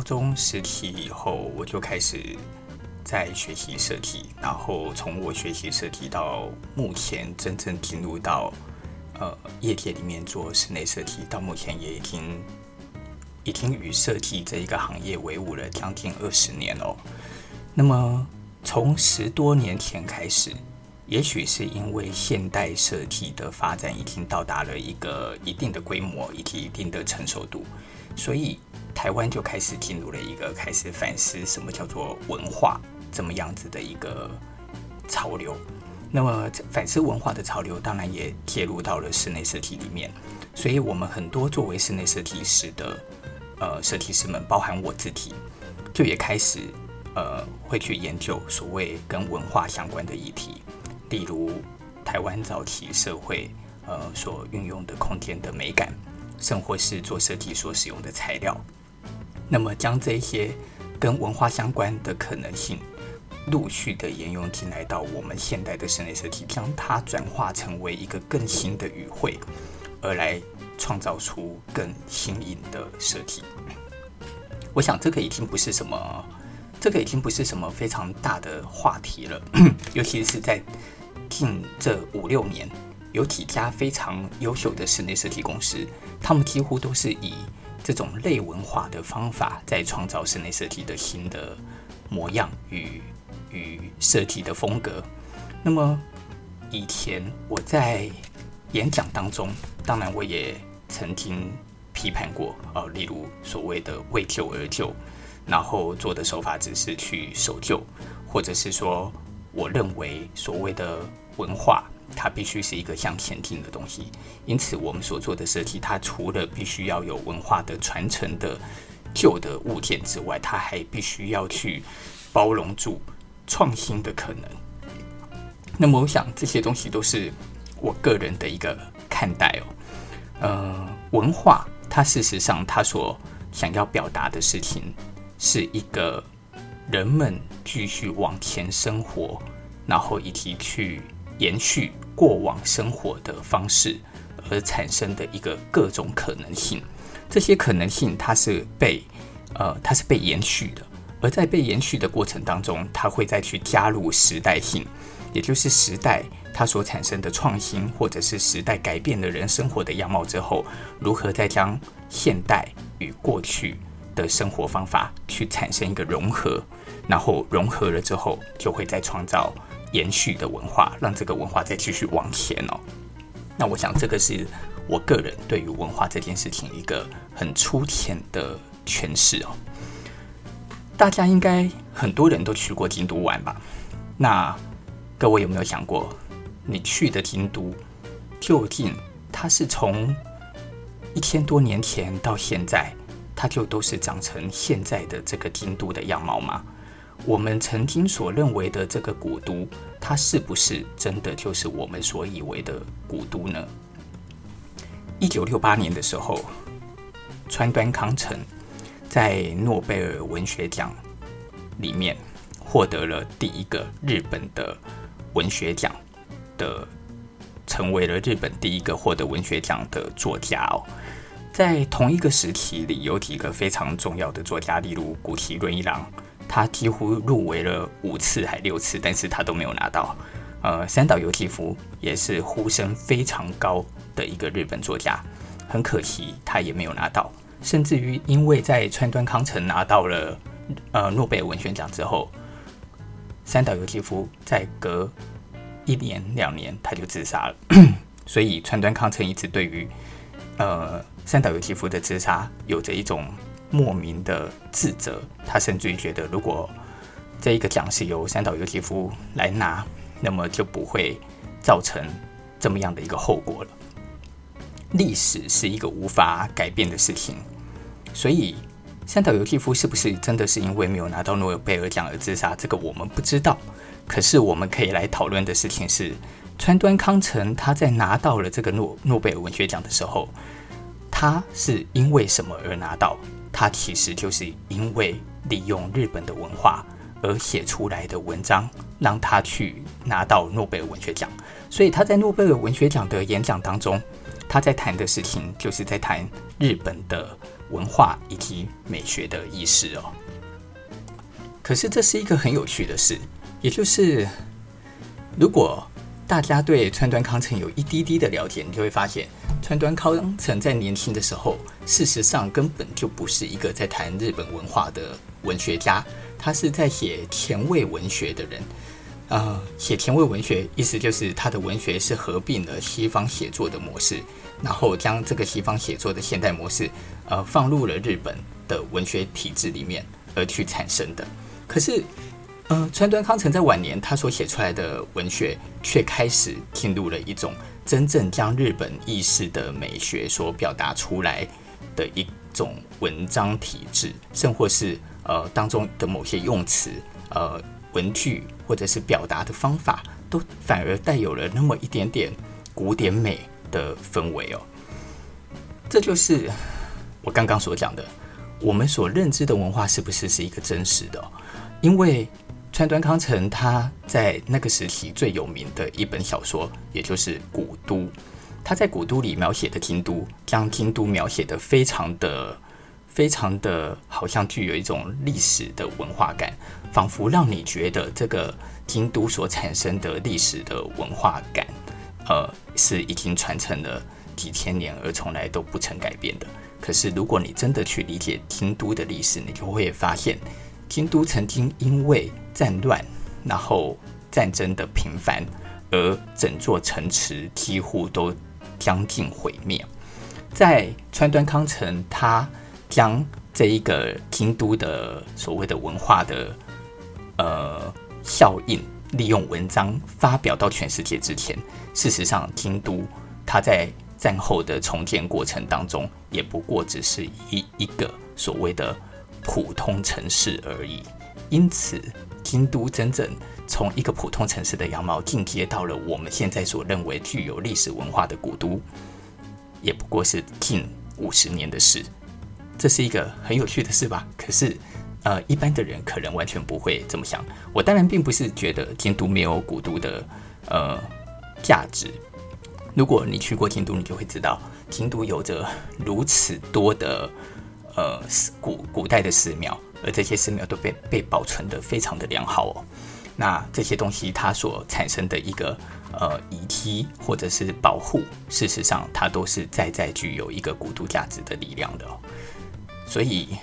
高中时期以后，我就开始在学习设计，然后从我学习设计到目前真正进入到呃业界里面做室内设计，到目前也已经已经与设计这一个行业为伍了将近二十年了。那么从十多年前开始。也许是因为现代设计的发展已经到达了一个一定的规模以及一定的成熟度，所以台湾就开始进入了一个开始反思什么叫做文化这么样子的一个潮流。那么反思文化的潮流当然也介入到了室内设计里面，所以我们很多作为室内设计师的呃设计师们，包含我自己，就也开始呃会去研究所谓跟文化相关的议题。例如，台湾早期社会，呃，所运用的空间的美感，甚或是做设计所使用的材料，那么将这些跟文化相关的可能性，陆续的沿用进来到我们现代的室内设计，将它转化成为一个更新的语汇，而来创造出更新颖的设计。我想，这个已经不是什么，这个已经不是什么非常大的话题了，尤其是在。近这五六年，有几家非常优秀的室内设计公司，他们几乎都是以这种类文化的方法，在创造室内设计的新的模样与与设计的风格。那么，以前我在演讲当中，当然我也曾经批判过，呃，例如所谓的为旧而旧，然后做的手法只是去守旧，或者是说。我认为所谓的文化，它必须是一个向前进的东西。因此，我们所做的设计，它除了必须要有文化的传承的旧的物件之外，它还必须要去包容住创新的可能。那么，我想这些东西都是我个人的一个看待哦。呃，文化它事实上它所想要表达的事情，是一个。人们继续往前生活，然后以及去延续过往生活的方式而产生的一个各种可能性。这些可能性它是被呃，它是被延续的，而在被延续的过程当中，它会再去加入时代性，也就是时代它所产生的创新，或者是时代改变了人生活的样貌之后，如何再将现代与过去的生活方法去产生一个融合。然后融合了之后，就会再创造延续的文化，让这个文化再继续往前哦。那我想，这个是我个人对于文化这件事情一个很粗浅的诠释哦。大家应该很多人都去过京都玩吧？那各位有没有想过，你去的京都究竟它是从一千多年前到现在，它就都是长成现在的这个京都的样貌吗？我们曾经所认为的这个古都，它是不是真的就是我们所以为的古都呢？一九六八年的时候，川端康成在诺贝尔文学奖里面获得了第一个日本的文学奖的，成为了日本第一个获得文学奖的作家哦。在同一个时期里，有几个非常重要的作家，例如谷崎润一郎。他几乎入围了五次还六次，但是他都没有拿到。呃，三岛由纪夫也是呼声非常高的一个日本作家，很可惜他也没有拿到。甚至于因为在川端康成拿到了呃诺贝尔文学奖之后，三岛由纪夫在隔一年两年他就自杀了。所以川端康成一直对于呃三岛由纪夫的自杀有着一种。莫名的自责，他甚至于觉得，如果这一个奖是由三岛由纪夫来拿，那么就不会造成这么样的一个后果了。历史是一个无法改变的事情，所以三岛由纪夫是不是真的是因为没有拿到诺贝尔奖而自杀？这个我们不知道。可是我们可以来讨论的事情是，川端康成他在拿到了这个诺诺贝尔文学奖的时候，他是因为什么而拿到？他其实就是因为利用日本的文化而写出来的文章，让他去拿到诺贝尔文学奖。所以他在诺贝尔文学奖的演讲当中，他在谈的事情就是在谈日本的文化以及美学的意识哦。可是这是一个很有趣的事，也就是如果大家对川端康成有一滴滴的了解，你就会发现，川端康成在年轻的时候，事实上根本就不是一个在谈日本文化的文学家，他是在写前卫文学的人。呃，写前卫文学，意思就是他的文学是合并了西方写作的模式，然后将这个西方写作的现代模式，呃，放入了日本的文学体制里面而去产生的。可是，呃，川端康成在晚年他所写出来的文学，却开始进入了一种真正将日本意识的美学所表达出来的一种文章体制，甚或是呃当中的某些用词，呃。文句或者是表达的方法，都反而带有了那么一点点古典美的氛围哦。这就是我刚刚所讲的，我们所认知的文化是不是是一个真实的？因为川端康成他在那个时期最有名的一本小说，也就是《古都》，他在《古都》里描写的京都，将京都描写得非常的。非常的好像具有一种历史的文化感，仿佛让你觉得这个京都所产生的历史的文化感，呃，是已经传承了几千年而从来都不曾改变的。可是，如果你真的去理解京都的历史，你就会发现，京都曾经因为战乱，然后战争的频繁，而整座城池几乎都将近毁灭。在川端康成，他将这一个京都的所谓的文化的呃效应，利用文章发表到全世界之前，事实上，京都它在战后的重建过程当中，也不过只是一一个所谓的普通城市而已。因此，京都真正从一个普通城市的样貌进阶到了我们现在所认为具有历史文化的古都，也不过是近五十年的事。这是一个很有趣的事吧？可是，呃，一般的人可能完全不会这么想。我当然并不是觉得京都没有古都的呃价值。如果你去过京都，你就会知道，京都有着如此多的呃古古代的寺庙，而这些寺庙都被被保存得非常的良好哦。那这些东西它所产生的一个呃遗迹或者是保护，事实上它都是在在具有一个古都价值的力量的哦。所以，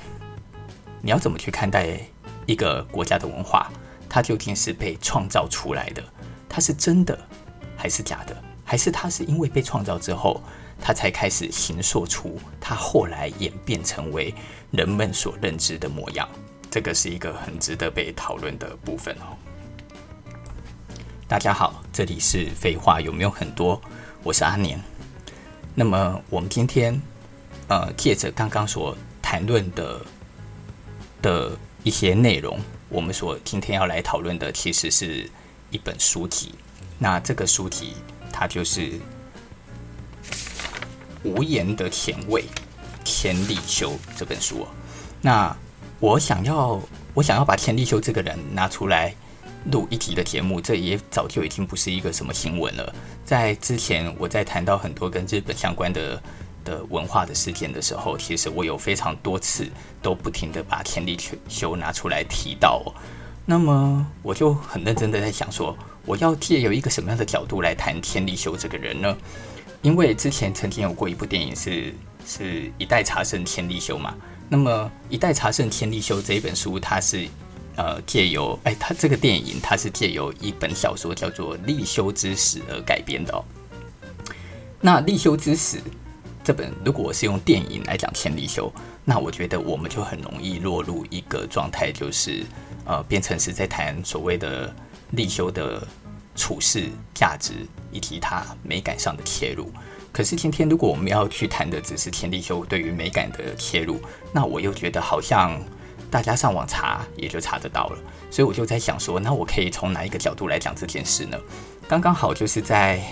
你要怎么去看待一个国家的文化？它究竟是被创造出来的，它是真的还是假的？还是它是因为被创造之后，他才开始形塑出他后来演变成为人们所认知的模样？这个是一个很值得被讨论的部分哦。大家好，这里是废话有没有很多？我是阿年。那么我们今天呃，借着刚刚所谈论的的一些内容，我们所今天要来讨论的，其实是一本书籍。那这个书籍，它就是《无言的前卫》千利休这本书。那我想要，我想要把千利休这个人拿出来录一集的节目，这也早就已经不是一个什么新闻了。在之前，我在谈到很多跟日本相关的。的文化的事件的时候，其实我有非常多次都不停地把千利休拿出来提到哦。那么我就很认真的在想说，我要借由一个什么样的角度来谈千利休这个人呢？因为之前曾经有过一部电影是是一代茶圣千利休嘛。那么一代茶圣千利休这一本书，它是呃借由哎，它这个电影它是借由一本小说叫做《利休之死》而改编的哦。那《利休之死》。这本如果是用电影来讲千利休，那我觉得我们就很容易落入一个状态，就是呃，变成是在谈所谓的利休的处世价值以及他美感上的切入。可是今天如果我们要去谈的只是千利休对于美感的切入，那我又觉得好像大家上网查也就查得到了。所以我就在想说，那我可以从哪一个角度来讲这件事呢？刚刚好就是在。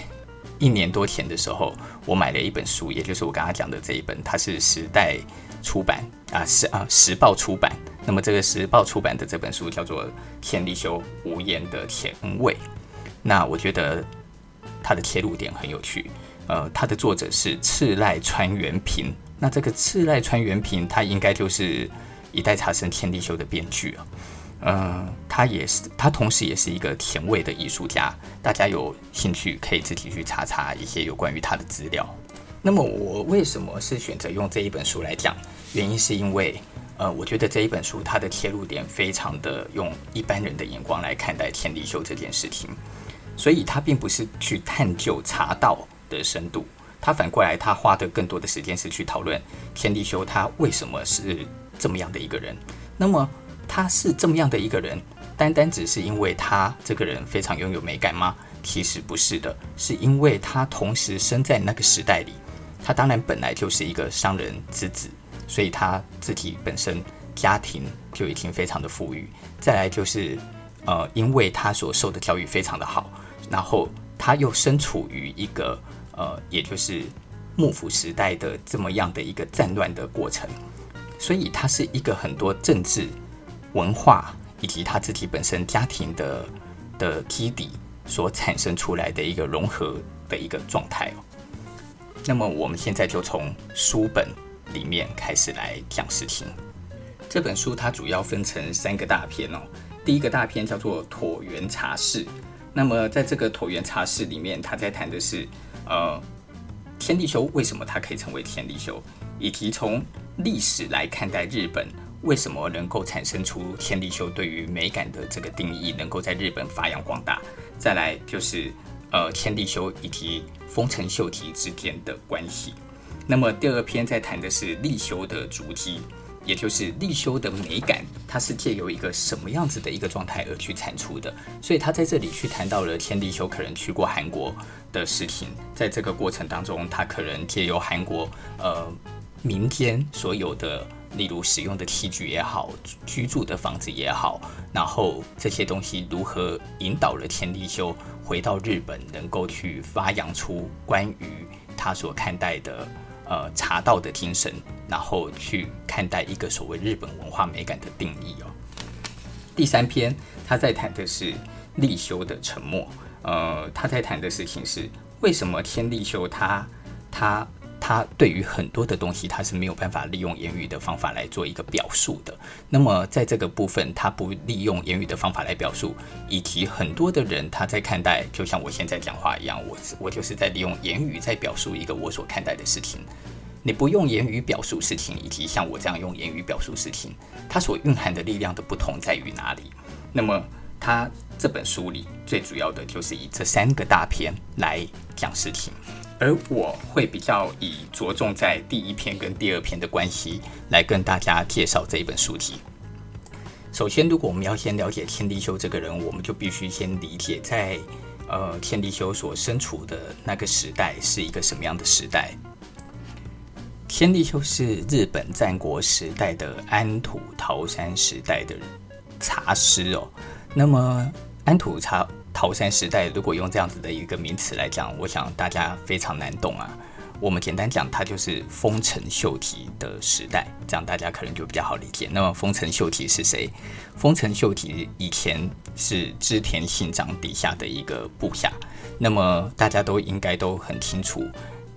一年多前的时候，我买了一本书，也就是我刚刚讲的这一本，它是时代出版啊，时啊时报出版。那么这个时报出版的这本书叫做《千利休无言的前卫》。那我觉得它的切入点很有趣。呃，它的作者是赤濑川原平那这个赤濑川元平，他应该就是一代茶圣天地修的编剧啊。嗯，他也是，他同时也是一个甜味的艺术家。大家有兴趣可以自己去查查一些有关于他的资料。那么我为什么是选择用这一本书来讲？原因是因为，呃，我觉得这一本书它的切入点非常的用一般人的眼光来看待天地修这件事情，所以他并不是去探究茶道的深度，他反过来他花的更多的时间是去讨论天地修他为什么是这么样的一个人。那么他是这么样的一个人，单单只是因为他这个人非常拥有美感吗？其实不是的，是因为他同时生在那个时代里，他当然本来就是一个商人之子。所以他自己本身家庭就已经非常的富裕，再来就是，呃，因为他所受的教育非常的好，然后他又身处于一个呃，也就是幕府时代的这么样的一个战乱的过程，所以他是一个很多政治、文化以及他自己本身家庭的的基底所产生出来的一个融合的一个状态哦。那么我们现在就从书本。里面开始来讲事情。这本书它主要分成三个大篇哦。第一个大篇叫做椭圆茶室。那么在这个椭圆茶室里面，他在谈的是呃天地修为什么它可以成为天地修，以及从历史来看待日本为什么能够产生出天地修对于美感的这个定义，能够在日本发扬光大。再来就是呃天地修以及丰臣秀吉之间的关系。那么第二篇在谈的是立修的足迹，也就是立修的美感，它是借由一个什么样子的一个状态而去产出的。所以他在这里去谈到了天地修可能去过韩国的事情，在这个过程当中，他可能借由韩国呃民间所有的，例如使用的器具也好，居住的房子也好，然后这些东西如何引导了天地修回到日本，能够去发扬出关于他所看待的。呃，茶道的精神，然后去看待一个所谓日本文化美感的定义哦。第三篇，他在谈的是立修的沉默。呃，他在谈的事情是为什么天立修他他。他对于很多的东西，他是没有办法利用言语的方法来做一个表述的。那么在这个部分，他不利用言语的方法来表述，以及很多的人他在看待，就像我现在讲话一样，我我就是在利用言语在表述一个我所看待的事情。你不用言语表述事情，以及像我这样用言语表述事情，它所蕴含的力量的不同在于哪里？那么他这本书里最主要的就是以这三个大篇来讲事情。而我会比较以着重在第一篇跟第二篇的关系来跟大家介绍这一本书籍。首先，如果我们要先了解天地修这个人，我们就必须先理解在呃天地修所身处的那个时代是一个什么样的时代。天地修是日本战国时代的安土桃山时代的茶师哦。那么安土茶。桃山时代，如果用这样子的一个名词来讲，我想大家非常难懂啊。我们简单讲，它就是丰臣秀吉的时代，这样大家可能就比较好理解。那么，丰臣秀吉是谁？丰臣秀吉以前是织田信长底下的一个部下。那么，大家都应该都很清楚，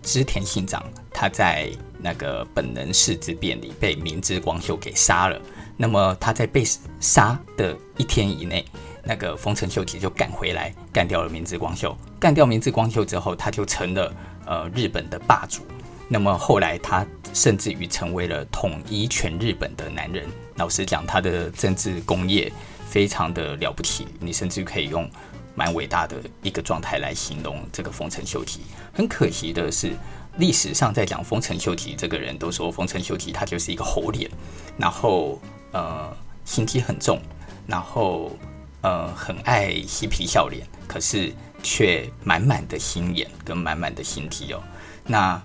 织田信长他在那个本能寺之变里被明智光秀给杀了。那么，他在被杀的一天以内。那个丰臣秀吉就赶回来，干掉了明智光秀。干掉明智光秀之后，他就成了呃日本的霸主。那么后来他甚至于成为了统一全日本的男人。老实讲，他的政治功业非常的了不起，你甚至可以用蛮伟大的一个状态来形容这个丰臣秀吉。很可惜的是，历史上在讲丰臣秀吉这个人都说丰臣秀吉他就是一个猴脸，然后呃心机很重，然后。呃，很爱嬉皮笑脸，可是却满满的心眼跟满满的心机哦。那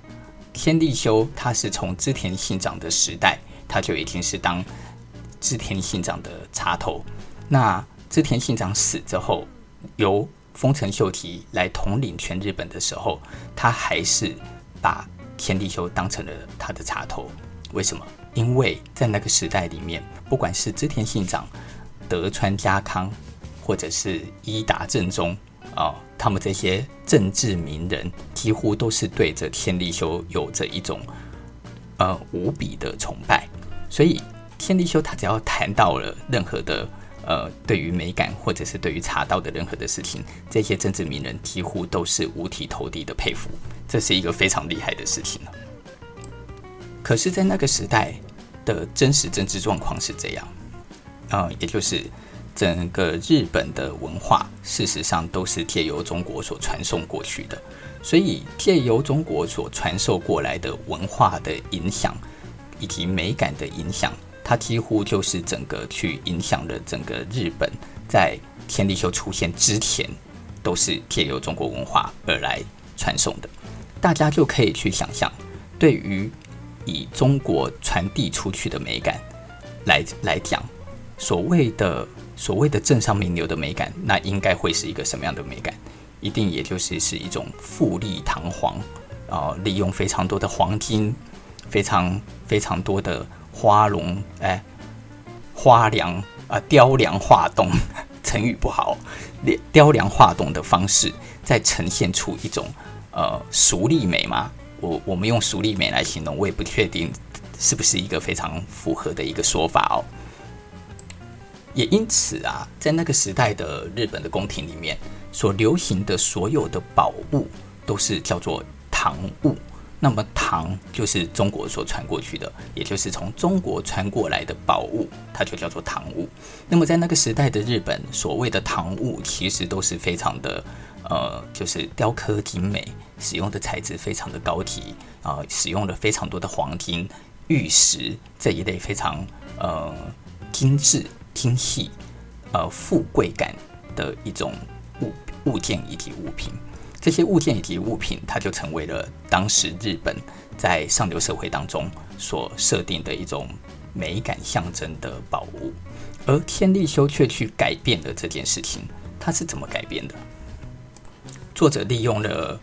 天地修他是从织田信长的时代，他就已经是当织田信长的茶头。那织田信长死之后，由丰臣秀吉来统领全日本的时候，他还是把天地修当成了他的茶头。为什么？因为在那个时代里面，不管是织田信长。德川家康，或者是伊达政宗啊、他们这些政治名人几乎都是对着天地修有着一种呃无比的崇拜。所以天利休他只要谈到了任何的呃对于美感或者是对于茶道的任何的事情，这些政治名人几乎都是五体投地的佩服，这是一个非常厉害的事情。可是，在那个时代的真实政治状况是这样，呃，也就是整个日本的文化，事实上都是借由中国所传送过去的，所以借由中国所传授过来的文化的影响，以及美感的影响，它几乎就是整个去影响了整个日本，在天利休出现之前，都是借由中国文化而来传送的，大家就可以去想象，对于。以中国传递出去的美感来来讲，所谓的所谓的政上名流的美感，那应该会是一个什么样的美感？一定也就是是一种富丽堂皇，啊、呃，利用非常多的黄金，非常非常多的花容，哎，花梁啊，雕梁画栋，成语不好，雕梁画栋的方式，在呈现出一种呃熟丽美吗？我我们用熟丽美来形容，我也不确定是不是一个非常符合的一个说法哦。也因此啊，在那个时代的日本的宫廷里面，所流行的所有的宝物都是叫做唐物。那么唐就是中国所传过去的，也就是从中国传过来的宝物，它就叫做唐物。那么在那个时代的日本，所谓的唐物其实都是非常的。呃，就是雕刻精美，使用的材质非常的高级啊，使用了非常多的黄金、玉石这一类非常呃精致、精细、呃富贵感的一种物物件以及物品。这些物件以及物品，它就成为了当时日本在上流社会当中所设定的一种美感象征的宝物。而天利休却去改变了这件事情，他是怎么改变的？作者利用了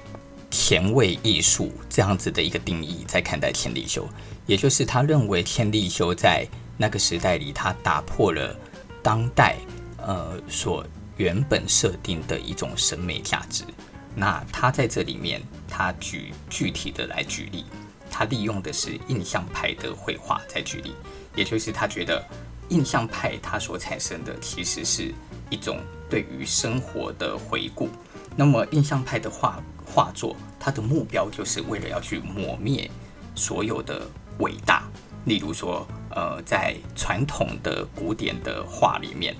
前卫艺术这样子的一个定义在看待天利休，也就是他认为天利休在那个时代里，他打破了当代呃所原本设定的一种审美价值。那他在这里面，他举具体的来举例，他利用的是印象派的绘画在举例，也就是他觉得印象派它所产生的其实是一种对于生活的回顾。那么，印象派的画画作，它的目标就是为了要去抹灭所有的伟大。例如说，呃，在传统的古典的画里面，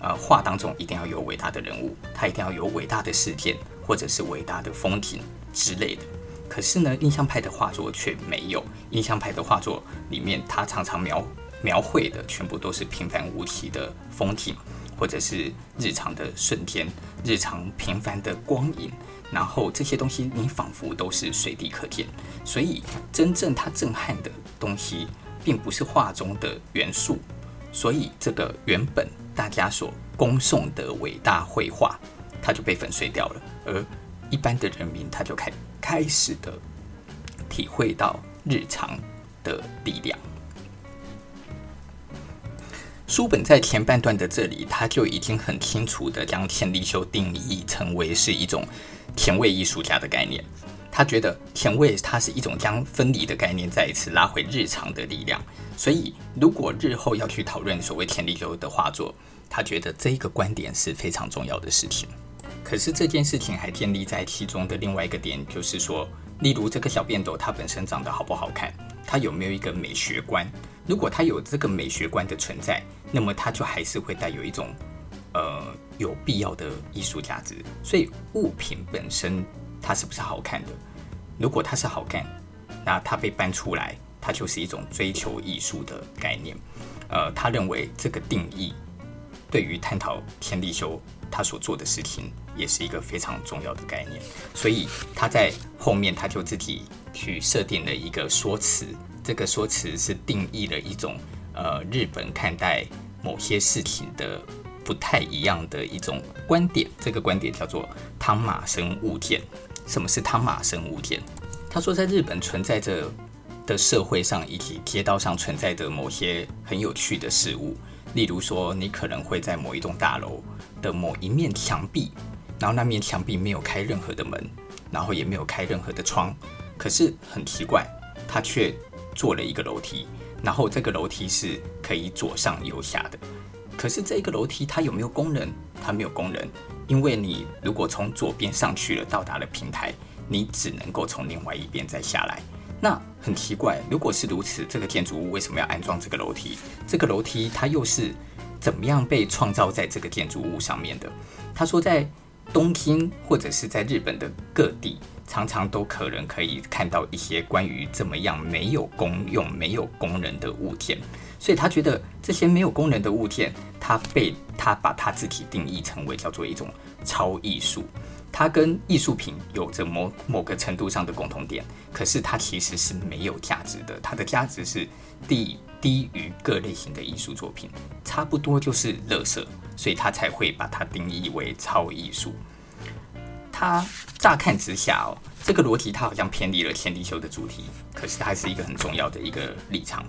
呃，画当中一定要有伟大的人物，他一定要有伟大的事件，或者是伟大的风景之类的。可是呢，印象派的画作却没有。印象派的画作里面，他常常描描绘的全部都是平凡无奇的风景。或者是日常的瞬间，日常平凡的光影，然后这些东西你仿佛都是随地可见。所以，真正它震撼的东西，并不是画中的元素。所以，这个原本大家所恭颂的伟大绘画，它就被粉碎掉了。而一般的人民，他就开开始的体会到日常的力量。书本在前半段的这里，他就已经很清楚地将天利休定义成为是一种前卫艺术家的概念。他觉得甜味它是一种将分离的概念再一次拉回日常的力量。所以，如果日后要去讨论所谓天利休的画作，他觉得这一个观点是非常重要的事情。可是这件事情还建立在其中的另外一个点，就是说，例如这个小便斗它本身长得好不好看，它有没有一个美学观？如果它有这个美学观的存在，那么它就还是会带有一种，呃，有必要的艺术价值。所以物品本身它是不是好看的？如果它是好看，那它被搬出来，它就是一种追求艺术的概念。呃，他认为这个定义对于探讨天地修他所做的事情也是一个非常重要的概念。所以他在后面他就自己去设定了一个说辞，这个说辞是定义了一种呃日本看待。某些事情的不太一样的一种观点，这个观点叫做汤马生物件。什么是汤马生物件？他说，在日本存在着的社会上以及街道上存在着某些很有趣的事物，例如说，你可能会在某一栋大楼的某一面墙壁，然后那面墙壁没有开任何的门，然后也没有开任何的窗，可是很奇怪，它却做了一个楼梯，然后这个楼梯是可以左上右下的。可是这一个楼梯它有没有功能？它没有功能，因为你如果从左边上去了，到达了平台，你只能够从另外一边再下来。那很奇怪，如果是如此，这个建筑物为什么要安装这个楼梯？这个楼梯它又是怎么样被创造在这个建筑物上面的？他说，在东京或者是在日本的各地，常常都可能可以看到一些关于怎么样没有功用、没有工人的物件。所以他觉得这些没有功能的物件，他被他把他自己定义成为叫做一种超艺术。它跟艺术品有着某某个程度上的共同点，可是它其实是没有价值的。它的价值是低低于各类型的艺术作品，差不多就是垃圾，所以他才会把它定义为超艺术。他乍看之下哦，这个逻辑它好像偏离了千利休的主题，可是它还是一个很重要的一个立场。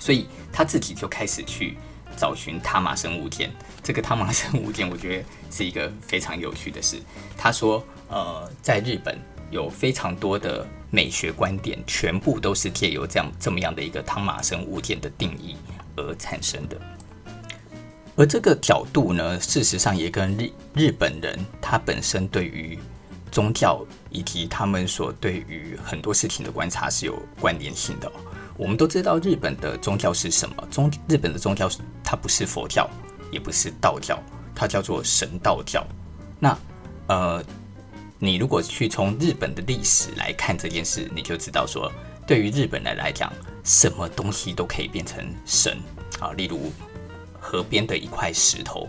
所以他自己就开始去找寻他玛生物件。这个他玛生物件，我觉得是一个非常有趣的事。他说，呃，在日本有非常多的美学观点，全部都是借由这样这么样的一个汤玛生物件的定义而产生的。而这个角度呢，事实上也跟日日本人他本身对于宗教以及他们所对于很多事情的观察是有关联性的。我们都知道日本的宗教是什么？宗日本的宗教它不是佛教，也不是道教，它叫做神道教。那呃，你如果去从日本的历史来看这件事，你就知道说，对于日本人来讲，什么东西都可以变成神啊。例如河边的一块石头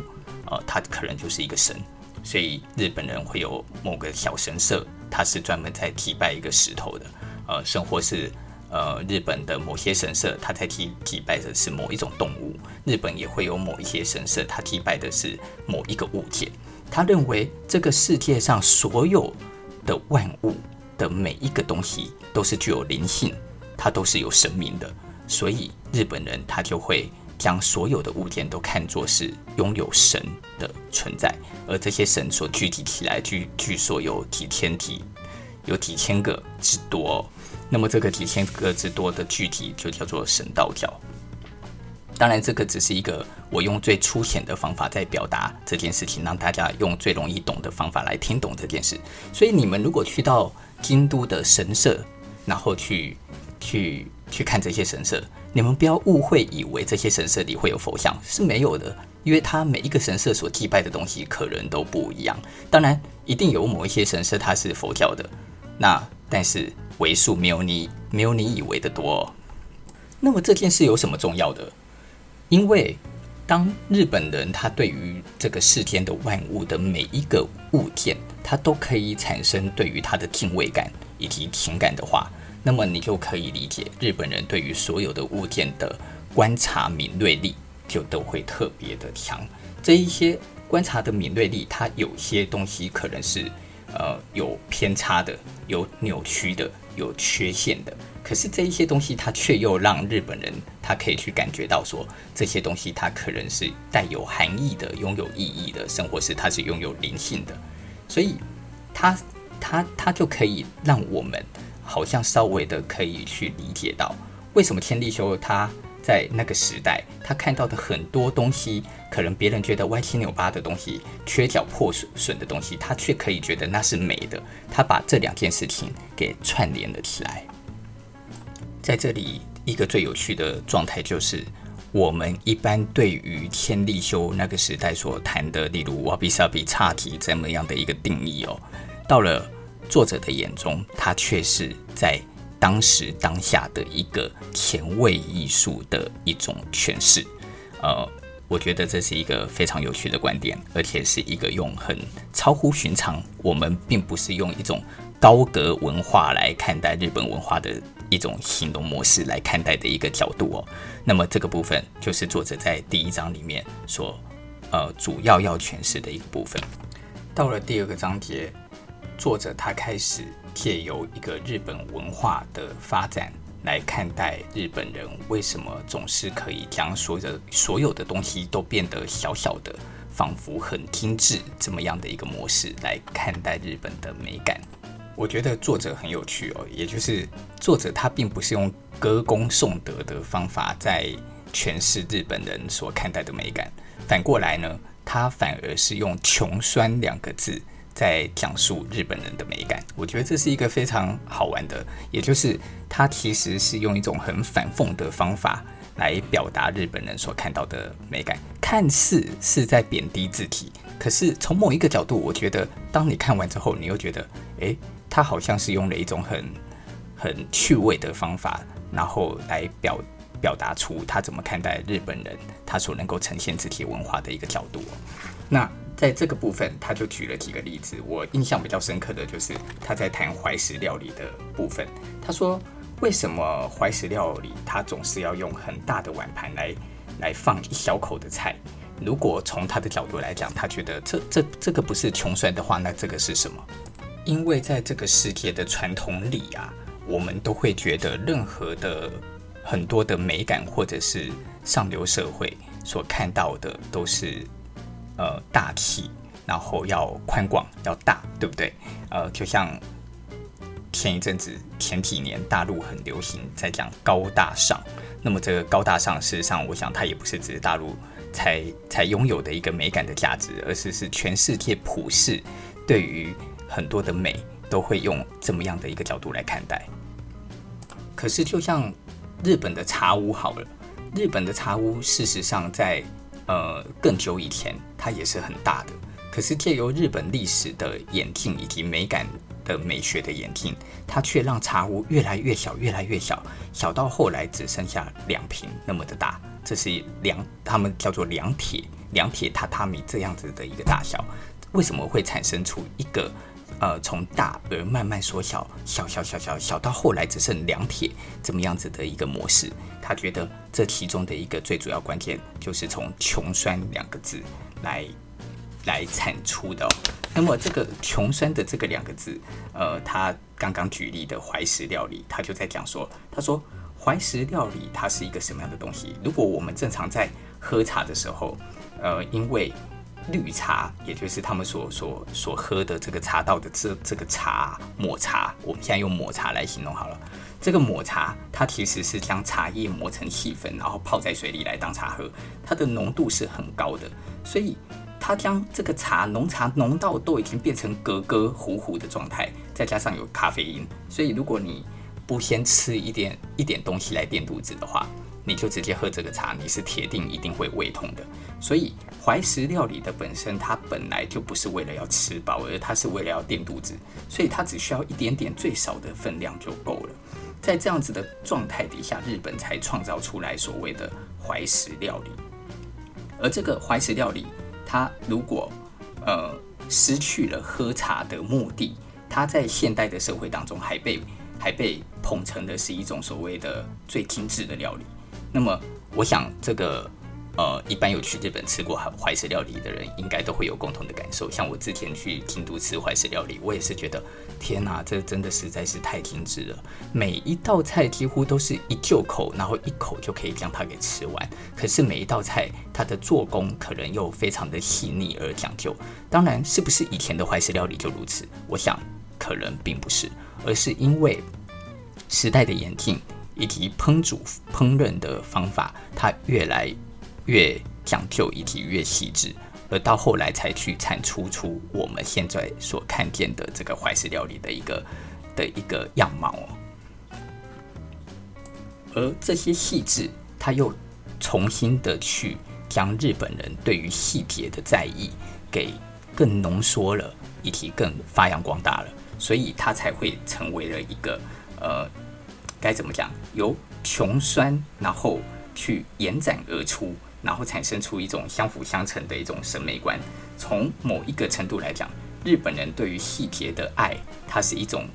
啊，它可能就是一个神。所以日本人会有某个小神社，它是专门在祭拜一个石头的。呃，甚或是。呃，日本的某些神社，它在祭祭拜的是某一种动物；日本也会有某一些神社，它祭拜的是某一个物件。他认为这个世界上所有的万物的每一个东西都是具有灵性，它都是有生命的。所以日本人他就会将所有的物件都看作是拥有神的存在，而这些神所聚集起来，据据说有几千体，有几千个之多。那么这个几千个之多的具体就叫做神道教。当然，这个只是一个我用最粗浅的方法在表达这件事情，让大家用最容易懂的方法来听懂这件事。所以，你们如果去到京都的神社，然后去去去看这些神社，你们不要误会，以为这些神社里会有佛像，是没有的，因为它每一个神社所祭拜的东西可能都不一样。当然，一定有某一些神社它是佛教的，那但是。为数没有你没有你以为的多。那么这件事有什么重要的？因为当日本人他对于这个世间的万物的每一个物件，他都可以产生对于他的敬畏感以及情感的话，那么你就可以理解日本人对于所有的物件的观察敏锐力就都会特别的强。这一些观察的敏锐力，它有些东西可能是呃有偏差的，有扭曲的。有缺陷的，可是这一些东西，它却又让日本人他可以去感觉到说，这些东西它可能是带有含义的、拥有意义的，生活是它是拥有灵性的，所以它它它就可以让我们好像稍微的可以去理解到，为什么千利休他在那个时代他看到的很多东西，可能别人觉得歪七扭八的东西、缺角破损损的东西，他却可以觉得那是美的。他把这两件事情给串联了起来。在这里，一个最有趣的状态就是，我们一般对于千利休那个时代所谈的，例如瓦比萨比侘寂这么样的一个定义哦，到了作者的眼中，他却是在。当时当下的一个前卫艺术的一种诠释，呃，我觉得这是一个非常有趣的观点，而且是一个用很超乎寻常，我们并不是用一种高格文化来看待日本文化的一种行动模式来看待的一个角度哦。那么这个部分就是作者在第一章里面所呃主要要诠释的一个部分。到了第二个章节，作者他开始。借由一个日本文化的发展来看待日本人为什么总是可以将所有所有的东西都变得小小的，仿佛很精致这么样的一个模式来看待日本的美感。我觉得作者很有趣哦，也就是作者他并不是用歌功颂德的方法在诠释日本人所看待的美感。反过来呢，他反而是用穷酸两个字在讲述日本人的美感。我觉得这是一个非常好玩的，也就是他其实是用一种很反讽的方法来表达日本人所看到的美感，看似是在贬低自己。可是从某一个角度，我觉得当你看完之后，你又觉得，诶，他好像是用了一种很很趣味的方法，然后来表表达出他怎么看待日本人，他所能够呈现自己文化的一个角度。那在这个部分，他就举了几个例子，我印象比较深刻的就是他在谈怀石料理的部分。他说，为什么怀石料理他总是要用很大的碗盘来来放一小口的菜？如果从他的角度来讲，他觉得这这这个不是穷酸的话，那这个是什么？因为在这个世界的传统里啊，我们都会觉得任何的很多的美感或者是上流社会所看到的都是呃大气，然后要宽广要大，对不对？呃，就像前一阵子前几年大陆很流行在讲高大上，那么这个高大上事实上，我想它也不是只是大陆。才才拥有的一个美感的价值，而是是全世界普世对于很多的美都会用这么样的一个角度来看待。可是就像日本的茶屋好了，日本的茶屋事实上在呃更久以前它也是很大的，可是借由日本历史的演进以及美感的美学的演进，它却让茶屋越来越小，越来越小，小到后来只剩下两坪那么的大。这是两，他们叫做两铁两铁榻榻米这样子的一个大小，为什么会产生出一个呃从大而慢慢缩小，小小小小小到后来只剩两铁这么样子的一个模式？他觉得这其中的一个最主要关键就是从穷酸两个字来来产出的。那么这个穷酸的这个两个字，呃，他刚刚举例的怀石料理，他就在讲说，他说。怀石料理它是一个什么样的东西？如果我们正常在喝茶的时候，呃，因为绿茶，也就是他们所所所喝的这个茶道的这这个茶抹茶，我们现在用抹茶来形容好了。这个抹茶它其实是将茶叶磨成细粉，然后泡在水里来当茶喝，它的浓度是很高的，所以它将这个茶浓茶浓到都已经变成格格糊糊的状态，再加上有咖啡因，所以如果你不先吃一点一点东西来垫肚子的话，你就直接喝这个茶，你是铁定一定会胃痛的。所以怀石料理的本身，它本来就不是为了要吃饱，而它是为了要垫肚子，所以它只需要一点点最少的分量就够了。在这样子的状态底下，日本才创造出来所谓的怀石料理。而这个怀石料理，它如果呃失去了喝茶的目的，它在现代的社会当中还被。还被捧成的是一种所谓的最精致的料理。那么，我想这个呃，一般有去日本吃过怀石料理的人，应该都会有共同的感受。像我之前去京都吃怀石料理，我也是觉得，天哪，这真的实在是太精致了。每一道菜几乎都是一旧口，然后一口就可以将它给吃完。可是每一道菜它的做工可能又非常的细腻而讲究。当然，是不是以前的怀石料理就如此？我想可能并不是。而是因为时代的演进以及烹煮烹饪的方法，它越来越讲究以及越细致，而到后来才去产出出我们现在所看见的这个怀石料理的一个的一个样貌哦。而这些细致，它又重新的去将日本人对于细节的在意给更浓缩了，以及更发扬光大了。所以它才会成为了一个，呃，该怎么讲？由穷酸，然后去延展而出，然后产生出一种相辅相成的一种审美观。从某一个程度来讲，日本人对于细节的爱，它是一种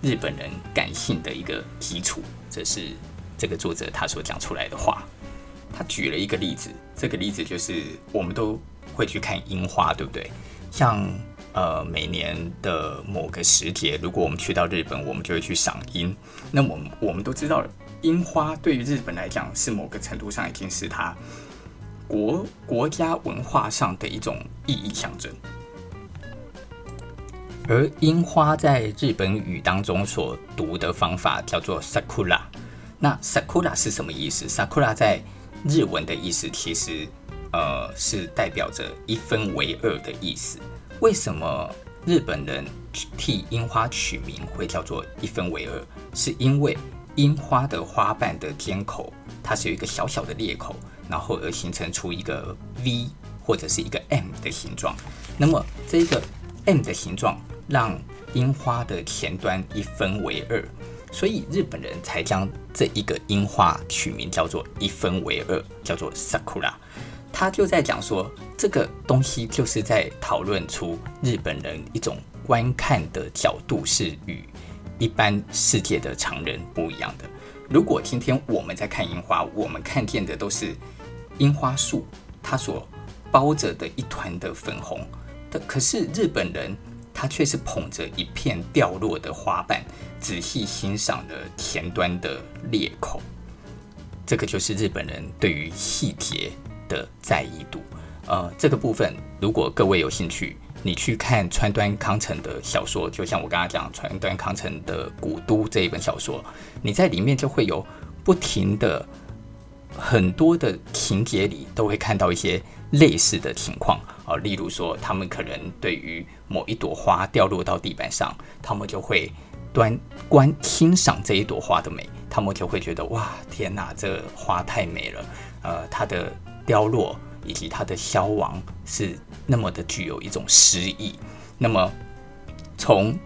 日本人感性的一个基础。这是这个作者他所讲出来的话。他举了一个例子，这个例子就是我们都会去看樱花，对不对？像。呃，每年的某个时节，如果我们去到日本，我们就会去赏樱。那我们我们都知道，樱花对于日本来讲，是某个程度上已经是它国国家文化上的一种意义象征。而樱花在日本语当中所读的方法叫做 sakura，那 sakura 是什么意思？sakura 在日文的意思其实呃是代表着一分为二的意思。为什么日本人替樱花取名会叫做一分为二？是因为樱花的花瓣的尖口，它是有一个小小的裂口，然后而形成出一个 V 或者是一个 M 的形状。那么这个 M 的形状让樱花的前端一分为二。所以日本人才将这一个樱花取名叫做一分为二，叫做 sakura。他就在讲说，这个东西就是在讨论出日本人一种观看的角度是与一般世界的常人不一样的。如果今天我们在看樱花，我们看见的都是樱花树，它所包着的一团的粉红的，可是日本人。他却是捧着一片掉落的花瓣，仔细欣赏了前端的裂口。这个就是日本人对于细节的在意度。呃，这个部分，如果各位有兴趣，你去看川端康成的小说，就像我刚刚讲川端康成的《古都》这一本小说，你在里面就会有不停的很多的情节里，都会看到一些类似的情况。啊，例如说，他们可能对于某一朵花掉落到地板上，他们就会端观欣赏这一朵花的美，他们就会觉得哇，天哪，这花太美了。呃，它的凋落以及它的消亡是那么的具有一种诗意。那么，从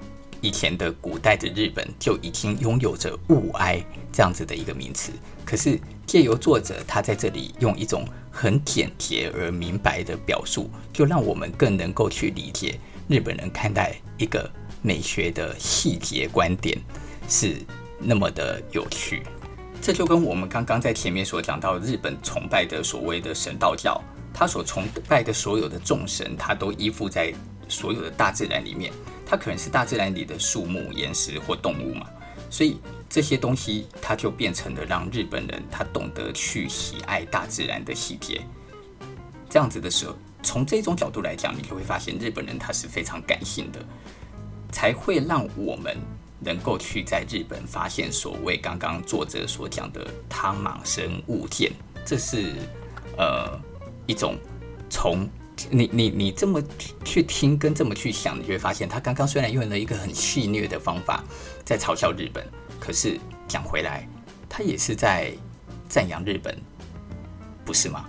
以前的古代的日本就已经拥有着物哀这样子的一个名词，可是借由作者他在这里用一种。很简洁而明白的表述，就让我们更能够去理解日本人看待一个美学的细节观点是那么的有趣。这就跟我们刚刚在前面所讲到，日本崇拜的所谓的神道教，他所崇拜的所有的众神，他都依附在所有的大自然里面，它可能是大自然里的树木、岩石或动物嘛，所以。这些东西，它就变成了让日本人他懂得去喜爱大自然的细节。这样子的时候，从这种角度来讲，你就会发现日本人他是非常感性的，才会让我们能够去在日本发现所谓刚刚作者所讲的汤玛森物件。这是呃一种从你你你这么去听跟这么去想，你就会发现他刚刚虽然用了一个很戏谑的方法在嘲笑日本。可是讲回来，他也是在赞扬日本，不是吗？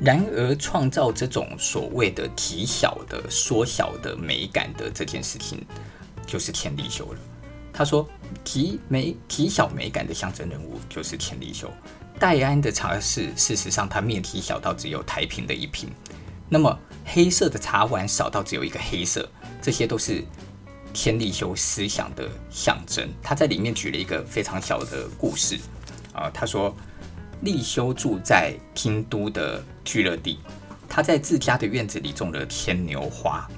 然而，创造这种所谓的极小的缩小的美感的这件事情，就是千利休了。他说，极美极小美感的象征人物就是千利休。戴安的茶室，事实上它面积小到只有台平的一平。那么黑色的茶碗少到只有一个黑色，这些都是。千利休思想的象征，他在里面举了一个非常小的故事啊。他说，利休住在京都的聚乐地，他在自家的院子里种了牵牛花。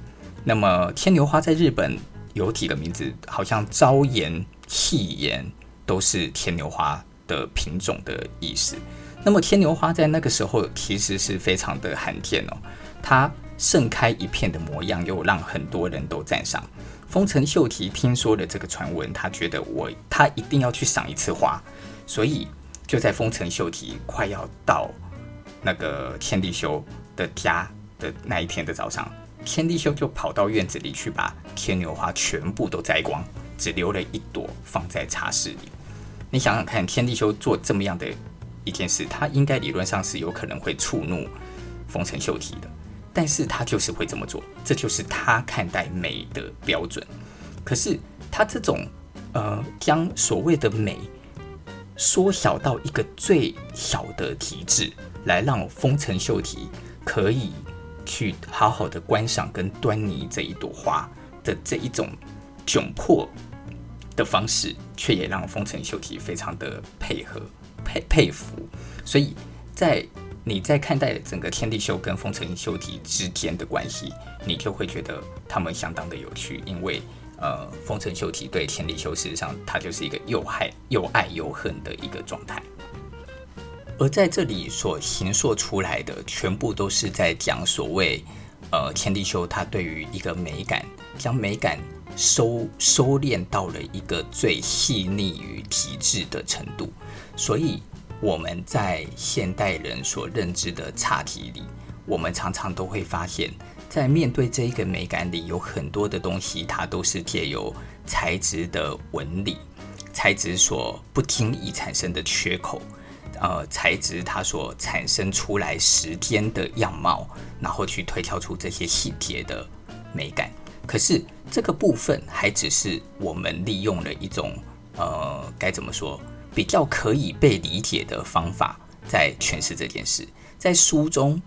那么，牵牛花在日本有几个名字，好像朝颜、夕颜都是牵牛花的品种的意思。那么，牵牛花在那个时候其实是非常的罕见哦，它盛开一片的模样又让很多人都赞赏。丰臣秀吉听说了这个传闻，他觉得我他一定要去赏一次花，所以就在丰臣秀吉快要到那个千利休的家的那一天的早上，天地修就跑到院子里去把牵牛花全部都摘光，只留了一朵放在茶室里。你想想看，天地修做这么样的一件事，他应该理论上是有可能会触怒丰臣秀吉的。但是他就是会这么做，这就是他看待美的标准。可是他这种呃，将所谓的美缩小到一个最小的极致，来让丰臣秀吉可以去好好的观赏跟端倪这一朵花的这一种窘迫的方式，却也让丰臣秀吉非常的配合佩佩服。所以在你在看待整个天地秀跟丰臣秀吉之间的关系，你就会觉得他们相当的有趣，因为呃，丰臣秀吉对天地秀事实上他就是一个又害又爱又恨的一个状态，而在这里所形塑出来的全部都是在讲所谓呃千利休他对于一个美感将美感收收敛到了一个最细腻与极致的程度，所以我们在现代人所认知的差体里，我们常常都会发现，在面对这一个美感里，有很多的东西，它都是借由材质的纹理、材质所不经意产生的缺口，呃，材质它所产生出来时间的样貌，然后去推敲出这些细节的美感。可是这个部分还只是我们利用了一种呃，该怎么说，比较可以被理解的方法在诠释这件事。在书中，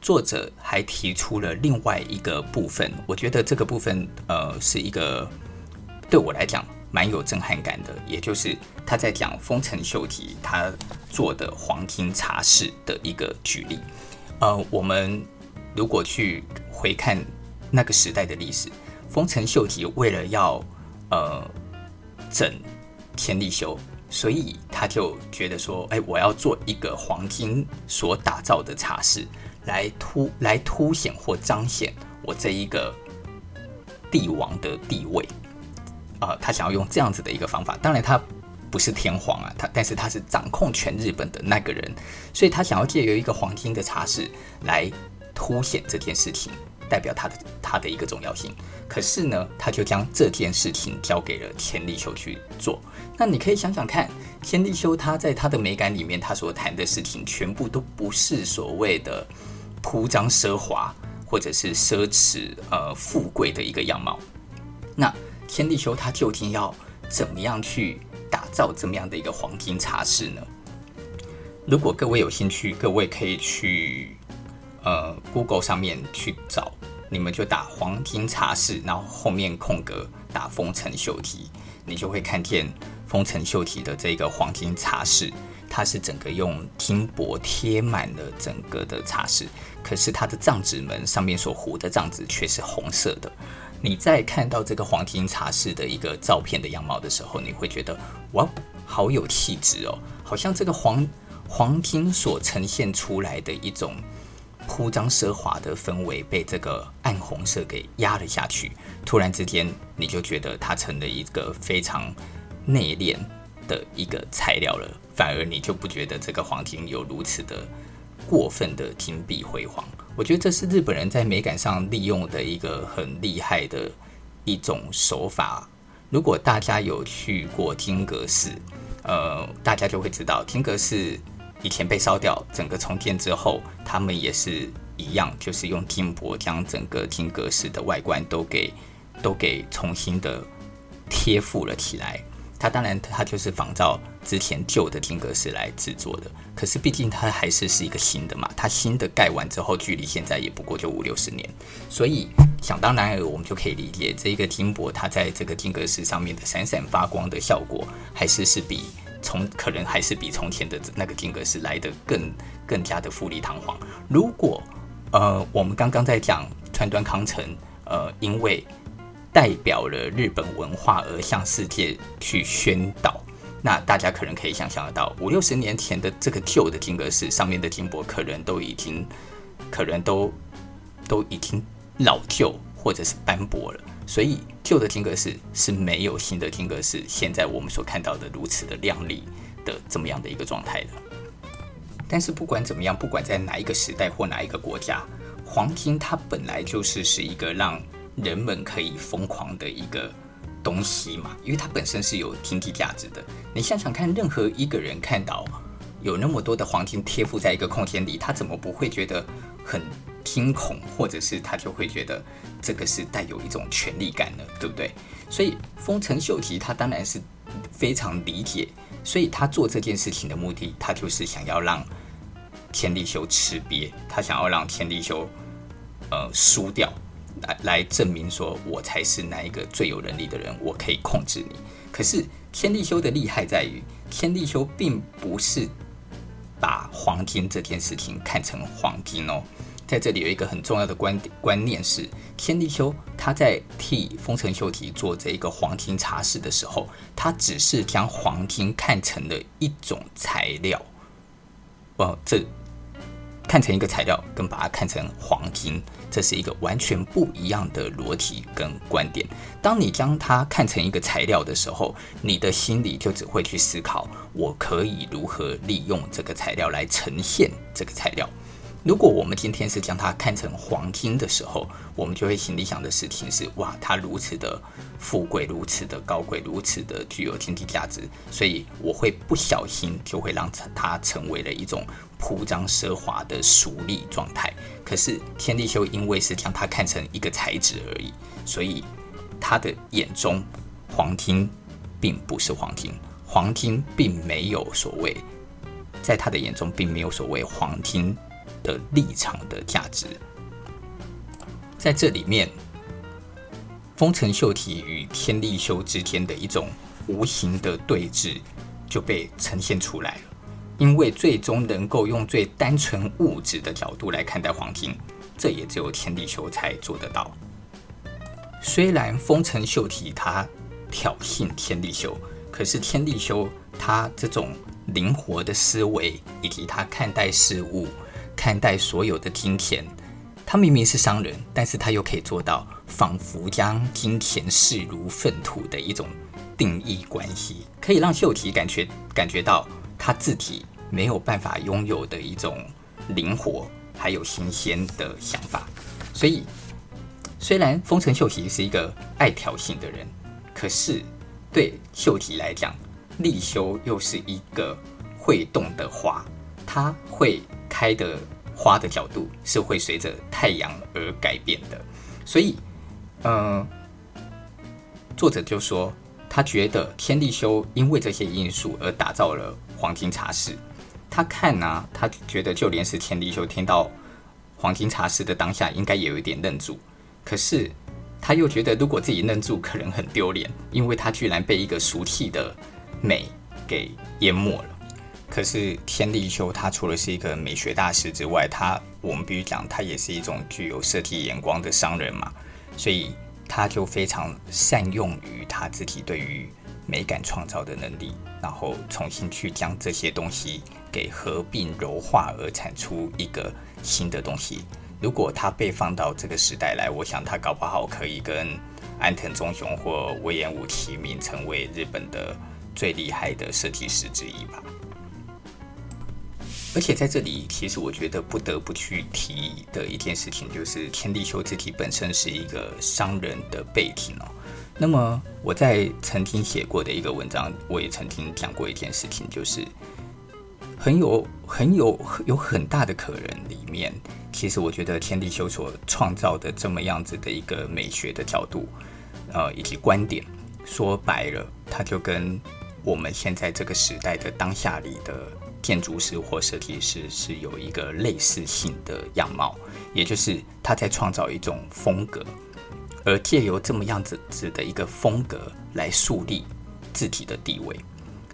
作者还提出了另外一个部分，我觉得这个部分呃是一个对我来讲蛮有震撼感的，也就是他在讲丰臣秀吉他做的黄金茶室的一个举例。呃，我们如果去回看。那个时代的历史，丰臣秀吉为了要呃整千利休，所以他就觉得说，哎，我要做一个黄金所打造的茶室，来突来凸显或彰显我这一个帝王的地位。呃，他想要用这样子的一个方法，当然他不是天皇啊，他但是他是掌控全日本的那个人，所以他想要借由一个黄金的茶室来凸显这件事情。代表他的他的一个重要性，可是呢，他就将这件事情交给了千利休去做。那你可以想想看，千利休他在他的美感里面，他所谈的事情全部都不是所谓的铺张奢华或者是奢侈呃富贵的一个样貌。那天地修他究竟要怎么样去打造这么样的一个黄金茶室呢？如果各位有兴趣，各位可以去。呃，Google 上面去找，你们就打黄金茶室，然后后面空格打丰臣秀吉，你就会看见丰臣秀吉的这个黄金茶室，它是整个用金箔贴满了整个的茶室，可是它的帐子门上面所糊的帐子却是红色的。你在看到这个黄金茶室的一个照片的样貌的时候，你会觉得哇，好有气质哦，好像这个黄黄金所呈现出来的一种。铺张奢华的氛围被这个暗红色给压了下去，突然之间你就觉得它成了一个非常内敛的一个材料了，反而你就不觉得这个黄金有如此的过分的金碧辉煌。我觉得这是日本人在美感上利用的一个很厉害的一种手法。如果大家有去过金阁寺，呃，大家就会知道金阁寺。以前被烧掉，整个重建之后，他们也是一样，就是用金箔将整个金阁寺的外观都给都给重新的贴附了起来。它当然，它就是仿照之前旧的金格式来制作的。可是毕竟它还是是一个新的嘛，它新的盖完之后，距离现在也不过就五六十年，所以想当然，我们就可以理解这个金箔它在这个金格式上面的闪闪发光的效果，还是是比。从可能还是比从前的那个金格式来得更更加的富丽堂皇。如果呃，我们刚刚在讲川端康成，呃，因为代表了日本文化而向世界去宣导，那大家可能可以想象得到，五六十年前的这个旧的金阁寺上面的金箔，可能都已经可能都都已经老旧或者是斑驳了。所以旧的金阁寺是没有新的金阁寺现在我们所看到的如此的亮丽的这么样的一个状态的。但是不管怎么样，不管在哪一个时代或哪一个国家，黄金它本来就是是一个让人们可以疯狂的一个东西嘛，因为它本身是有经济价值的。你想想看，任何一个人看到有那么多的黄金贴附在一个空间里，他怎么不会觉得很惊恐，或者是他就会觉得这个是带有一种权力感的，对不对？所以丰臣秀吉他当然是非常理解，所以他做这件事情的目的，他就是想要让千利休吃瘪，他想要让千利休呃输掉，来来证明说我才是那一个最有能力的人，我可以控制你。可是千利休的厉害在于，千利休并不是把黄金这件事情看成黄金哦。在这里有一个很重要的观点观念是，千利休他在替丰臣秀吉做这一个黄金茶室的时候，他只是将黄金看成了一种材料。哦，这看成一个材料，跟把它看成黄金，这是一个完全不一样的逻辑跟观点。当你将它看成一个材料的时候，你的心里就只会去思考：我可以如何利用这个材料来呈现这个材料。如果我们今天是将它看成黄金的时候，我们就会心里想的事情是：哇，它如此的富贵，如此的高贵，如此的具有经济价值，所以我会不小心就会让它成为了一种铺张奢华的俗丽状态。可是天地修因为是将它看成一个材质而已，所以他的眼中黄金并不是黄金，黄金并没有所谓，在他的眼中并没有所谓黄金的立场的价值，在这里面，丰臣秀吉与天地修之间的一种无形的对峙就被呈现出来了。因为最终能够用最单纯物质的角度来看待黄金，这也只有天地修才做得到。虽然丰臣秀吉他挑衅天地修，可是天地修他这种灵活的思维以及他看待事物。看待所有的金钱，他明明是商人，但是他又可以做到仿佛将金钱视如粪土的一种定义关系，可以让秀吉感觉感觉到他自己没有办法拥有的一种灵活还有新鲜的想法。所以，虽然丰臣秀吉是一个爱挑衅的人，可是对秀吉来讲，立修又是一个会动的花，他会。开的花的角度是会随着太阳而改变的，所以，嗯、呃，作者就说他觉得天地修因为这些因素而打造了黄金茶室。他看呢、啊，他觉得就连是天地修听到黄金茶室的当下，应该也有一点愣住。可是他又觉得，如果自己愣住，可能很丢脸，因为他居然被一个俗气的美给淹没了。可是天地修他除了是一个美学大师之外，他我们必须讲，他也是一种具有设计眼光的商人嘛，所以他就非常善用于他自己对于美感创造的能力，然后重新去将这些东西给合并柔化而产出一个新的东西。如果他被放到这个时代来，我想他搞不好可以跟安藤忠雄或隈研吾齐名，成为日本的最厉害的设计师之一吧。而且在这里，其实我觉得不得不去提的一件事情，就是天地修自己本身是一个商人的背景哦。那么我在曾经写过的一个文章，我也曾经讲过一件事情，就是很有很有有很大的可能里面，其实我觉得天地修所创造的这么样子的一个美学的角度，呃，以及观点，说白了，它就跟我们现在这个时代的当下里的。建筑师或设计师是有一个类似性的样貌，也就是他在创造一种风格，而借由这么样子子的一个风格来树立自己的地位。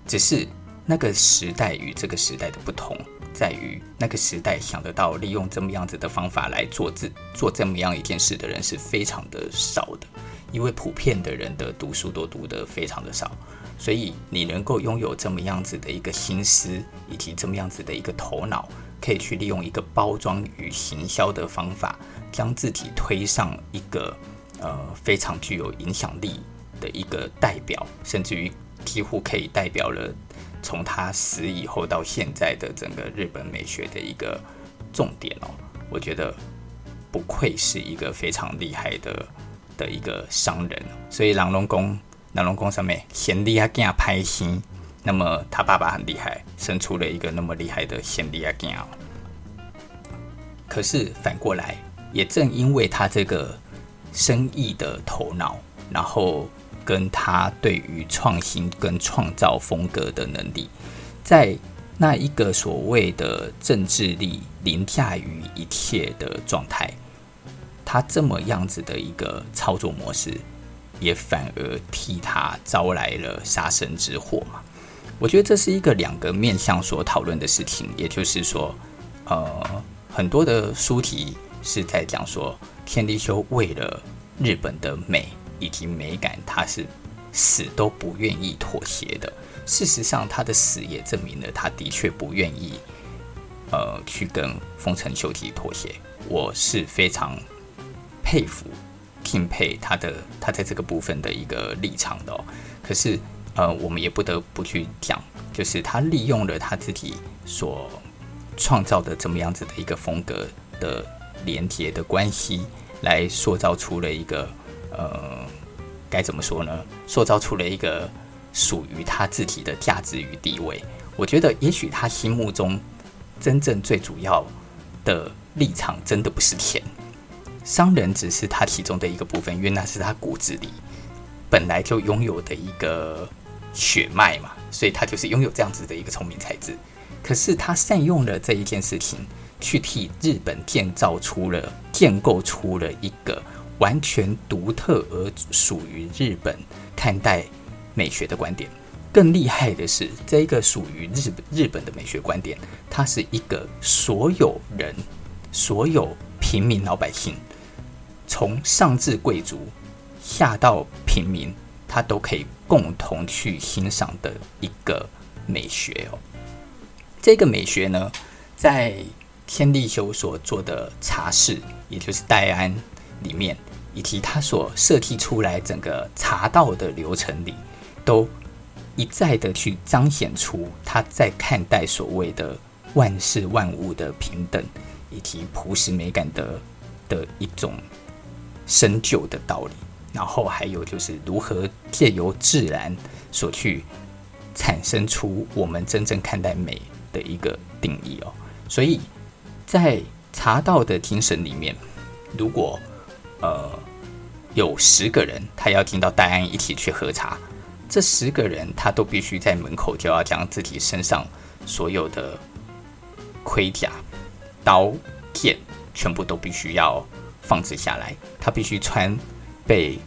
只是那个时代与这个时代的不同，在于那个时代想得到利用这么样子的方法来做自做这么样一件事的人是非常的少的，因为普遍的人的读书都读得非常的少。所以你能够拥有这么样子的一个心思，以及这么样子的一个头脑，可以去利用一个包装与行销的方法，将自己推上一个呃非常具有影响力的一个代表，甚至于几乎可以代表了从他死以后到现在的整个日本美学的一个重点哦。我觉得不愧是一个非常厉害的的一个商人，所以郎龙宫。南龙宫上面贤利亚吉拍心，那么他爸爸很厉害，生出了一个那么厉害的贤利亚吉。可是反过来，也正因为他这个生意的头脑，然后跟他对于创新跟创造风格的能力，在那一个所谓的政治力凌驾于一切的状态，他这么样子的一个操作模式。也反而替他招来了杀身之祸嘛。我觉得这是一个两个面向所讨论的事情，也就是说，呃，很多的书题是在讲说，天地修为了日本的美以及美感，他是死都不愿意妥协的。事实上，他的死也证明了他的确不愿意呃去跟丰臣秀吉妥协。我是非常佩服、敬佩他的他在这个部分的一个立场的哦。可是呃，我们也不得不去讲，就是他利用了他自己所创造的这么样子的一个风格的连结的关系，来塑造出了一个呃。该怎么说呢？塑造出了一个属于他自己的价值与地位。我觉得，也许他心目中真正最主要的立场，真的不是钱。商人只是他其中的一个部分，因为那是他骨子里本来就拥有的一个血脉嘛，所以他就是拥有这样子的一个聪明才智。可是他善用了这一件事情，去替日本建造出了、建构出了一个。完全独特而属于日本看待美学的观点。更厉害的是，这一个属于日本日本的美学观点，它是一个所有人、所有平民老百姓，从上至贵族，下到平民，他都可以共同去欣赏的一个美学哦。这个美学呢，在天地修所做的茶室，也就是戴安里面。以及他所设计出来整个茶道的流程里，都一再的去彰显出他在看待所谓的万事万物的平等，以及朴实美感的的一种深究的道理。然后还有就是如何借由自然所去产生出我们真正看待美的一个定义哦。所以在茶道的精神里面，如果呃，有十个人，他要进到戴安一起去喝茶。这十个人，他都必须在门口就要将自己身上所有的盔甲、刀剑全部都必须要放置下来。他必须穿被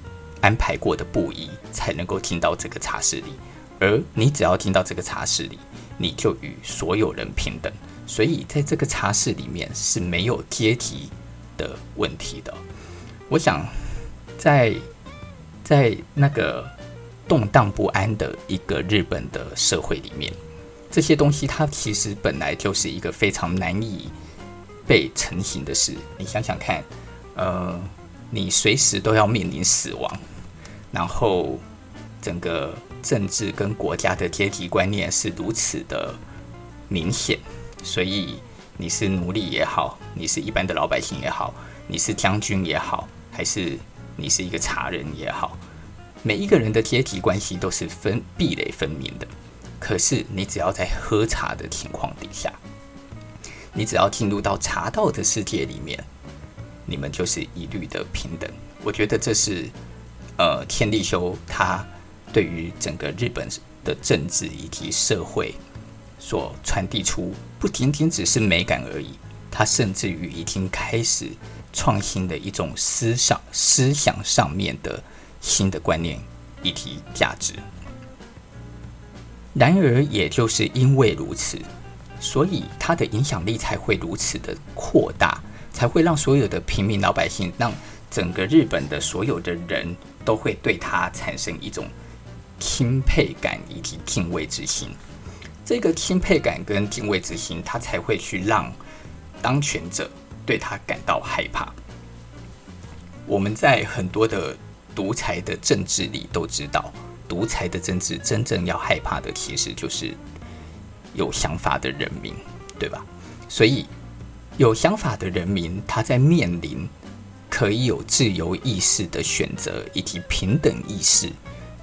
安排过的布衣，才能够进到这个茶室里。而你只要进到这个茶室里，你就与所有人平等。所以，在这个茶室里面是没有阶级的问题的。我想，在在那个动荡不安的一个日本的社会里面，这些东西它其实本来就是一个非常难以被成型的事。你想想看，呃，你随时都要面临死亡，然后整个政治跟国家的阶级观念是如此的明显，所以你是奴隶也好，你是一般的老百姓也好。你是将军也好，还是你是一个茶人也好，每一个人的阶级关系都是分壁垒分明的。可是你只要在喝茶的情况底下，你只要进入到茶道的世界里面，你们就是一律的平等。我觉得这是呃天利休他对于整个日本的政治以及社会所传递出，不仅仅只是美感而已，他甚至于已经开始。创新的一种思想、思想上面的新的观念以及价值。然而，也就是因为如此，所以它的影响力才会如此的扩大，才会让所有的平民老百姓，让整个日本的所有的人都会对他产生一种钦佩感以及敬畏之心。这个钦佩感跟敬畏之心，他才会去让当权者。对他感到害怕。我们在很多的独裁的政治里都知道，独裁的政治真正要害怕的其实就是有想法的人民，对吧？所以有想法的人民，他在面临可以有自由意识的选择，以及平等意识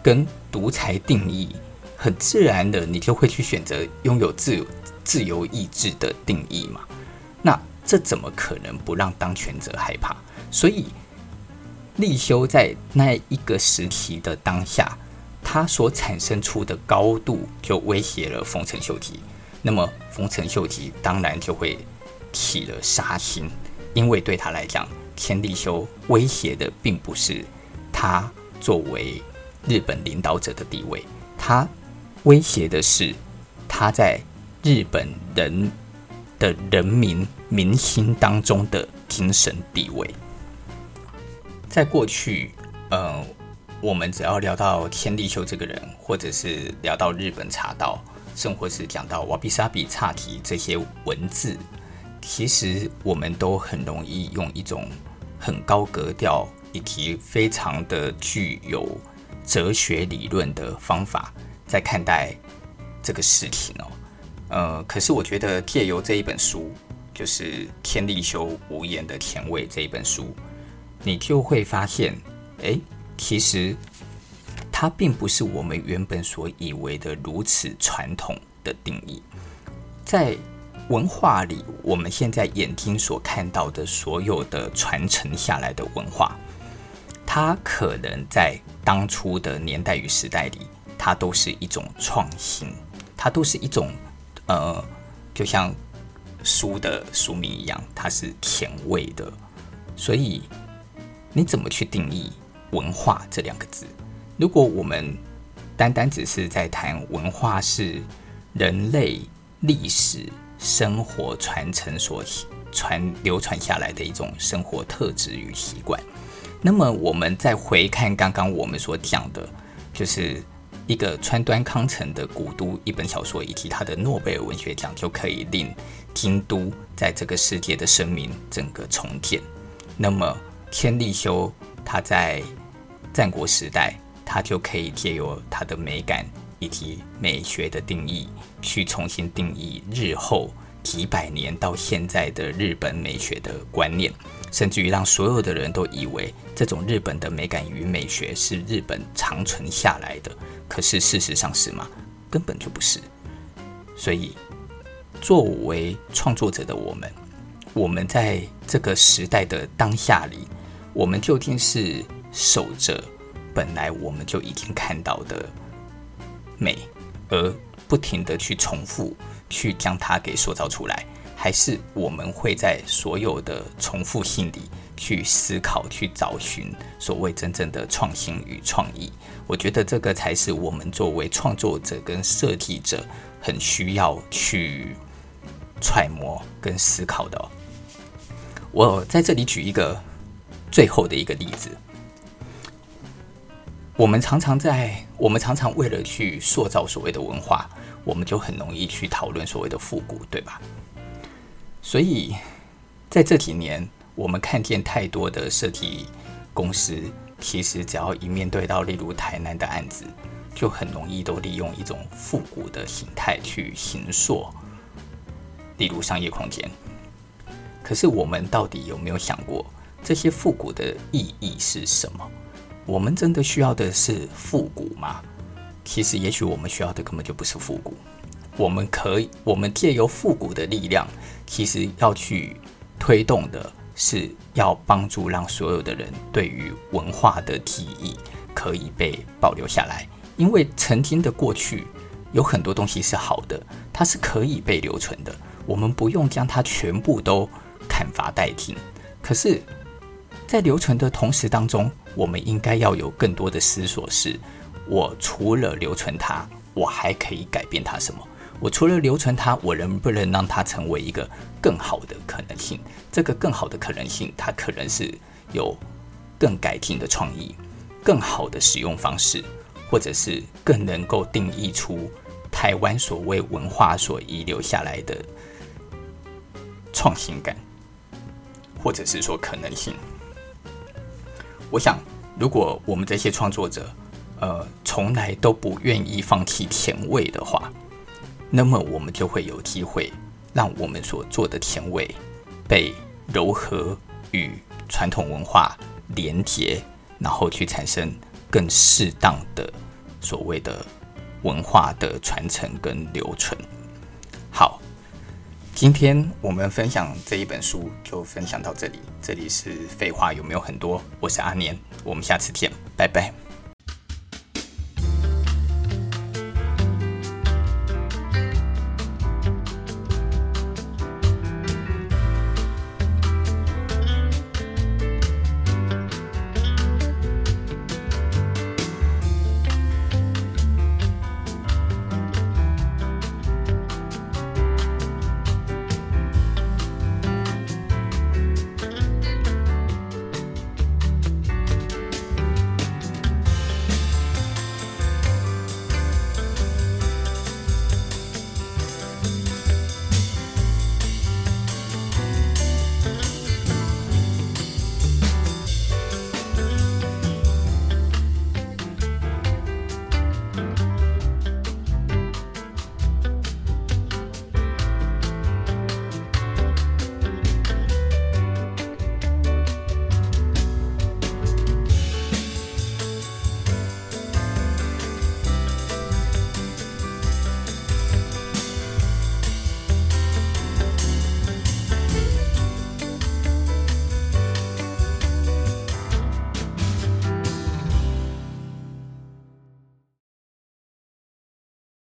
跟独裁定义，很自然的，你就会去选择拥有自由自由意志的定义嘛。那这怎么可能不让当权者害怕？所以，立修在那一个时期的当下，他所产生出的高度就威胁了丰臣秀吉。那么，丰臣秀吉当然就会起了杀心，因为对他来讲，千利休威胁的并不是他作为日本领导者的地位，他威胁的是他在日本人。的人民民心当中的精神地位，在过去，呃，我们只要聊到千利休这个人，或者是聊到日本茶道，甚或是讲到瓦比萨比侘寂这些文字，其实我们都很容易用一种很高格调以及非常的具有哲学理论的方法在看待这个事情哦。呃，可是我觉得借由这一本书，就是天利休无言的甜味这一本书，你就会发现，哎，其实它并不是我们原本所以为的如此传统的定义。在文化里，我们现在眼睛所看到的所有的传承下来的文化，它可能在当初的年代与时代里，它都是一种创新，它都是一种。呃，就像书的书名一样，它是前卫的。所以你怎么去定义文化这两个字？如果我们单单只是在谈文化是人类历史生活传承所传流传下来的一种生活特质与习惯，那么我们再回看刚刚我们所讲的，就是。一个川端康成的《古都》一本小说，以及他的诺贝尔文学奖，就可以令京都在这个世界的声名整个重建。那么天利休他在战国时代，他就可以借由他的美感以及美学的定义，去重新定义日后几百年到现在的日本美学的观念，甚至于让所有的人都以为这种日本的美感与美学是日本长存下来的。可是事实上是吗？根本就不是。所以，作为创作者的我们，我们在这个时代的当下里，我们究竟是守着本来我们就已经看到的美，而不停地去重复，去将它给塑造出来，还是我们会在所有的重复性里去思考、去找寻所谓真正的创新与创意？我觉得这个才是我们作为创作者跟设计者很需要去揣摩跟思考的。我在这里举一个最后的一个例子。我们常常在，我们常常为了去塑造所谓的文化，我们就很容易去讨论所谓的复古，对吧？所以在这几年，我们看见太多的设计公司。其实只要一面对到例如台南的案子，就很容易都利用一种复古的形态去形塑，例如商业空间。可是我们到底有没有想过，这些复古的意义是什么？我们真的需要的是复古吗？其实，也许我们需要的根本就不是复古。我们可以，我们借由复古的力量，其实要去推动的。是要帮助让所有的人对于文化的记忆可以被保留下来，因为曾经的过去有很多东西是好的，它是可以被留存的。我们不用将它全部都砍伐殆尽。可是，在留存的同时当中，我们应该要有更多的思索：是我除了留存它，我还可以改变它什么？我除了留存它，我能不能让它成为一个更好的可能性？这个更好的可能性，它可能是有更改进的创意、更好的使用方式，或者是更能够定义出台湾所谓文化所遗留下来的创新感，或者是说可能性。我想，如果我们这些创作者，呃，从来都不愿意放弃甜味的话，那么我们就会有机会，让我们所做的甜味被柔和与传统文化连接，然后去产生更适当的所谓的文化的传承跟留存。今天我们分享这一本书就分享到这里。这里是废话有没有很多？我是阿年，我们下次见，拜拜。